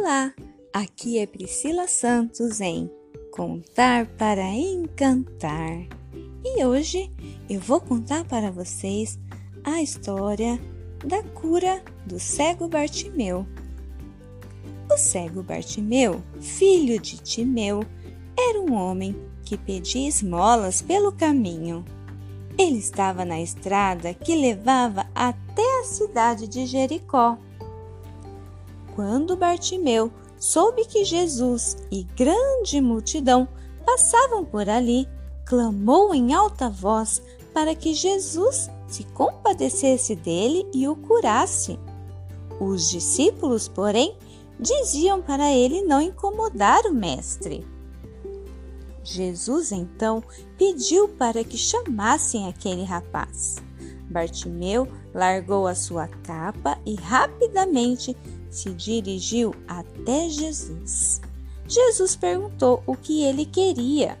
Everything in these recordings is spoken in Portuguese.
Olá, aqui é Priscila Santos em Contar para Encantar. E hoje eu vou contar para vocês a história da cura do cego Bartimeu. O cego Bartimeu, filho de Timeu, era um homem que pedia esmolas pelo caminho. Ele estava na estrada que levava até a cidade de Jericó. Quando Bartimeu soube que Jesus e grande multidão passavam por ali, clamou em alta voz para que Jesus se compadecesse dele e o curasse. Os discípulos, porém, diziam para ele não incomodar o Mestre. Jesus então pediu para que chamassem aquele rapaz. Bartimeu largou a sua capa e rapidamente se dirigiu até Jesus. Jesus perguntou o que ele queria.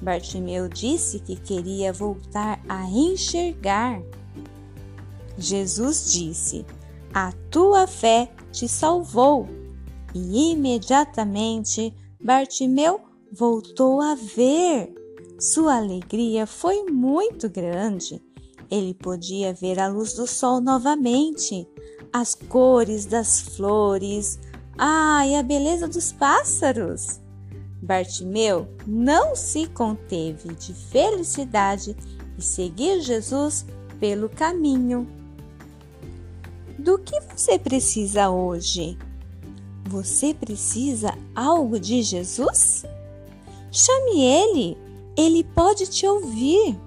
Bartimeu disse que queria voltar a enxergar. Jesus disse: A tua fé te salvou. E imediatamente Bartimeu voltou a ver. Sua alegria foi muito grande. Ele podia ver a luz do sol novamente as cores das flores, ah, e a beleza dos pássaros. Bartimeu não se conteve de felicidade e seguir Jesus pelo caminho. Do que você precisa hoje? Você precisa algo de Jesus? Chame ele, ele pode te ouvir.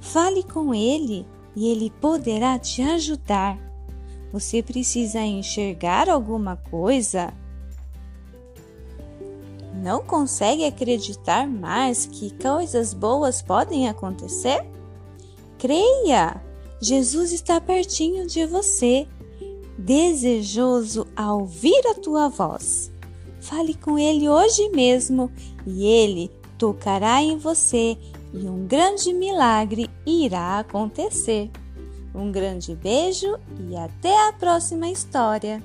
Fale com ele e ele poderá te ajudar. Você precisa enxergar alguma coisa? Não consegue acreditar mais que coisas boas podem acontecer? Creia! Jesus está pertinho de você, desejoso a ouvir a tua voz. Fale com Ele hoje mesmo e Ele tocará em você e um grande milagre irá acontecer. Um grande beijo e até a próxima história!